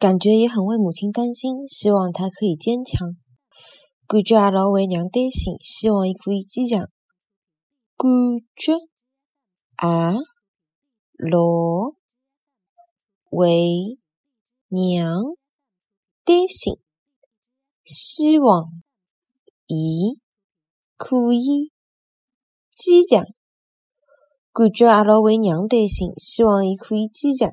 感觉也很为母亲担心，希望她可以坚强。感觉也老为娘担心，希望伊可以坚强。感觉也老为娘担心，希望伊可以坚强。感觉也老为娘担心，希望伊可以坚强。